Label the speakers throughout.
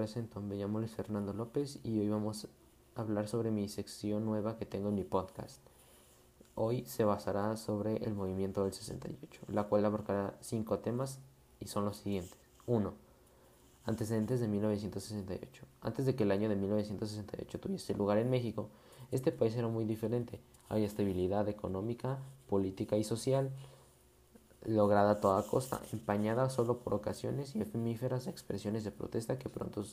Speaker 1: presento, me llamo Luis Fernando López y hoy vamos a hablar sobre mi sección nueva que tengo en mi podcast. Hoy se basará sobre el movimiento del 68, la cual abarcará cinco temas y son los siguientes. 1. Antecedentes de 1968. Antes de que el año de 1968 tuviese lugar en México, este país era muy diferente. Había estabilidad económica, política y social lograda a toda costa, empañada solo por ocasiones y efímeras expresiones de protesta que pronto,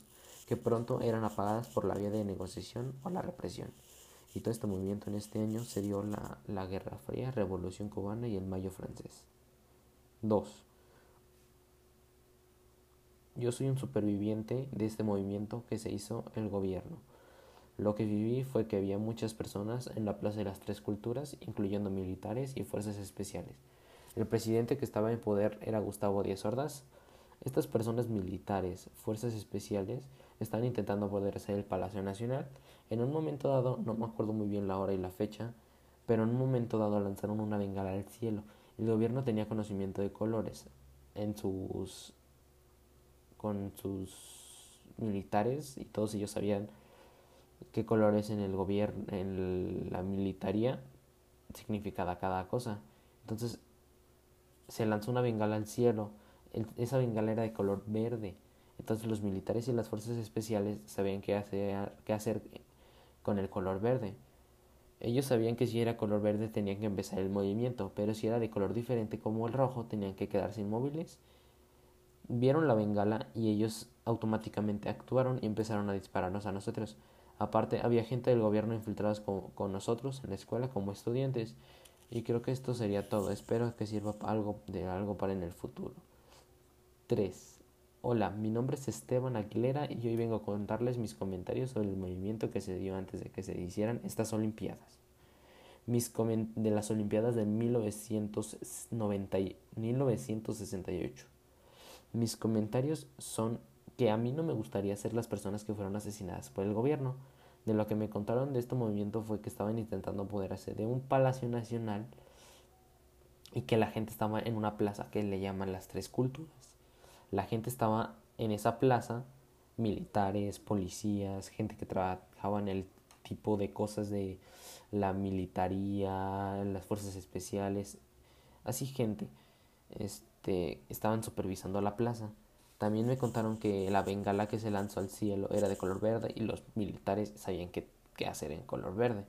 Speaker 1: que pronto eran apagadas por la vía de negociación o la represión. Y todo este movimiento en este año se dio la, la Guerra Fría, Revolución Cubana y el Mayo francés. 2. Yo soy un superviviente de este movimiento que se hizo el gobierno. Lo que viví fue que había muchas personas en la Plaza de las Tres Culturas, incluyendo militares y fuerzas especiales el presidente que estaba en poder era Gustavo Díaz Ordaz. Estas personas militares, fuerzas especiales, estaban intentando hacer el Palacio Nacional. En un momento dado, no me acuerdo muy bien la hora y la fecha, pero en un momento dado lanzaron una bengala al cielo. El gobierno tenía conocimiento de colores en sus con sus militares y todos ellos sabían qué colores en el gobierno en la militaría significaba cada cosa. Entonces se lanzó una bengala al cielo. esa bengala era de color verde. Entonces los militares y las fuerzas especiales sabían qué hacer, qué hacer con el color verde. Ellos sabían que si era color verde tenían que empezar el movimiento, pero si era de color diferente como el rojo tenían que quedarse inmóviles. Vieron la bengala y ellos automáticamente actuaron y empezaron a dispararnos a nosotros. Aparte, había gente del gobierno infiltrados con nosotros en la escuela como estudiantes y creo que esto sería todo. Espero que sirva algo de algo para en el futuro. 3. Hola, mi nombre es Esteban Aguilera y hoy vengo a contarles mis comentarios sobre el movimiento que se dio antes de que se hicieran estas Olimpiadas. Mis de las Olimpiadas de 1990 1968. Mis comentarios son que a mí no me gustaría ser las personas que fueron asesinadas por el gobierno de lo que me contaron de este movimiento fue que estaban intentando poder hacer de un palacio nacional y que la gente estaba en una plaza que le llaman las tres culturas. La gente estaba en esa plaza, militares, policías, gente que trabajaba en el tipo de cosas de la militaría, las fuerzas especiales, así gente, este, estaban supervisando la plaza también me contaron que la bengala que se lanzó al cielo era de color verde y los militares sabían qué, hacer en color verde.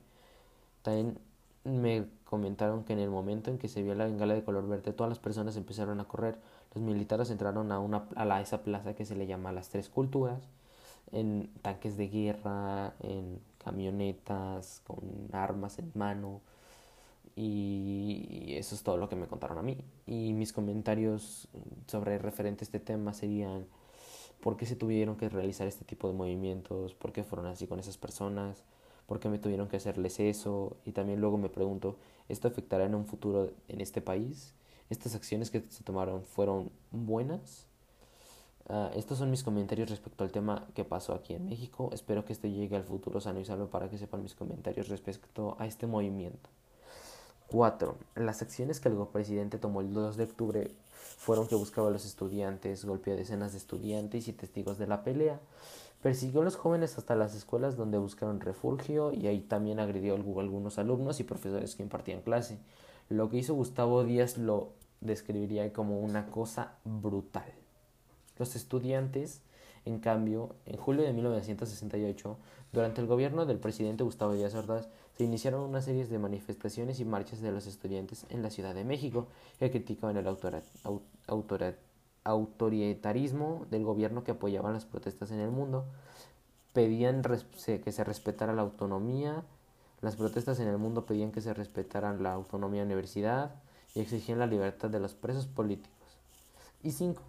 Speaker 1: También me comentaron que en el momento en que se vio la bengala de color verde todas las personas empezaron a correr. Los militares entraron a, una, a esa plaza que se le llama las tres culturas, en tanques de guerra, en camionetas, con armas en mano, y eso es todo lo que me contaron a mí. Y mis comentarios sobre referente a este tema serían por qué se tuvieron que realizar este tipo de movimientos, por qué fueron así con esas personas, por qué me tuvieron que hacerles eso. Y también luego me pregunto, ¿esto afectará en un futuro en este país? ¿Estas acciones que se tomaron fueron buenas? Uh, estos son mis comentarios respecto al tema que pasó aquí en México. Espero que esto llegue al futuro sano y salvo para que sepan mis comentarios respecto a este movimiento. 4. Las acciones que el presidente tomó el 2 de octubre fueron que buscaba a los estudiantes, golpeó a decenas de estudiantes y testigos de la pelea, persiguió a los jóvenes hasta las escuelas donde buscaron refugio y ahí también agredió algunos alumnos y profesores que impartían clase. Lo que hizo Gustavo Díaz lo describiría como una cosa brutal. Los estudiantes, en cambio, en julio de 1968, durante el gobierno del presidente Gustavo Díaz Ordaz, se iniciaron una serie de manifestaciones y marchas de los estudiantes en la Ciudad de México que criticaban el autoritarismo del gobierno que apoyaban las protestas en el mundo, pedían que se respetara la autonomía, las protestas en el mundo pedían que se respetara la autonomía de la universidad y exigían la libertad de los presos políticos. Y cinco,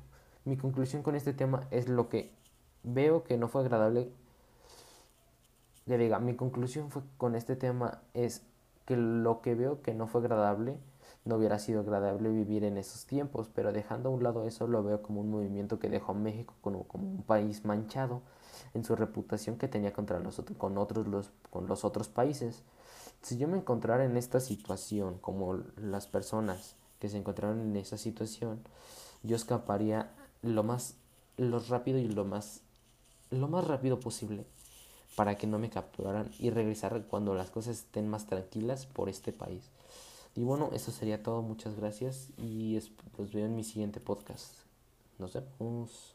Speaker 1: mi conclusión con este tema es lo que veo que no fue agradable le diga, mi conclusión fue con este tema es que lo que veo que no fue agradable, no hubiera sido agradable vivir en esos tiempos, pero dejando a un lado eso lo veo como un movimiento que dejó a México como, como un país manchado en su reputación que tenía contra nosotros, con otros los, con los otros países. Si yo me encontrara en esta situación como las personas que se encontraron en esa situación, yo escaparía lo más lo rápido y lo más lo más rápido posible para que no me capturaran y regresar cuando las cosas estén más tranquilas por este país. Y bueno, eso sería todo. Muchas gracias y los veo en mi siguiente podcast. Nos vemos.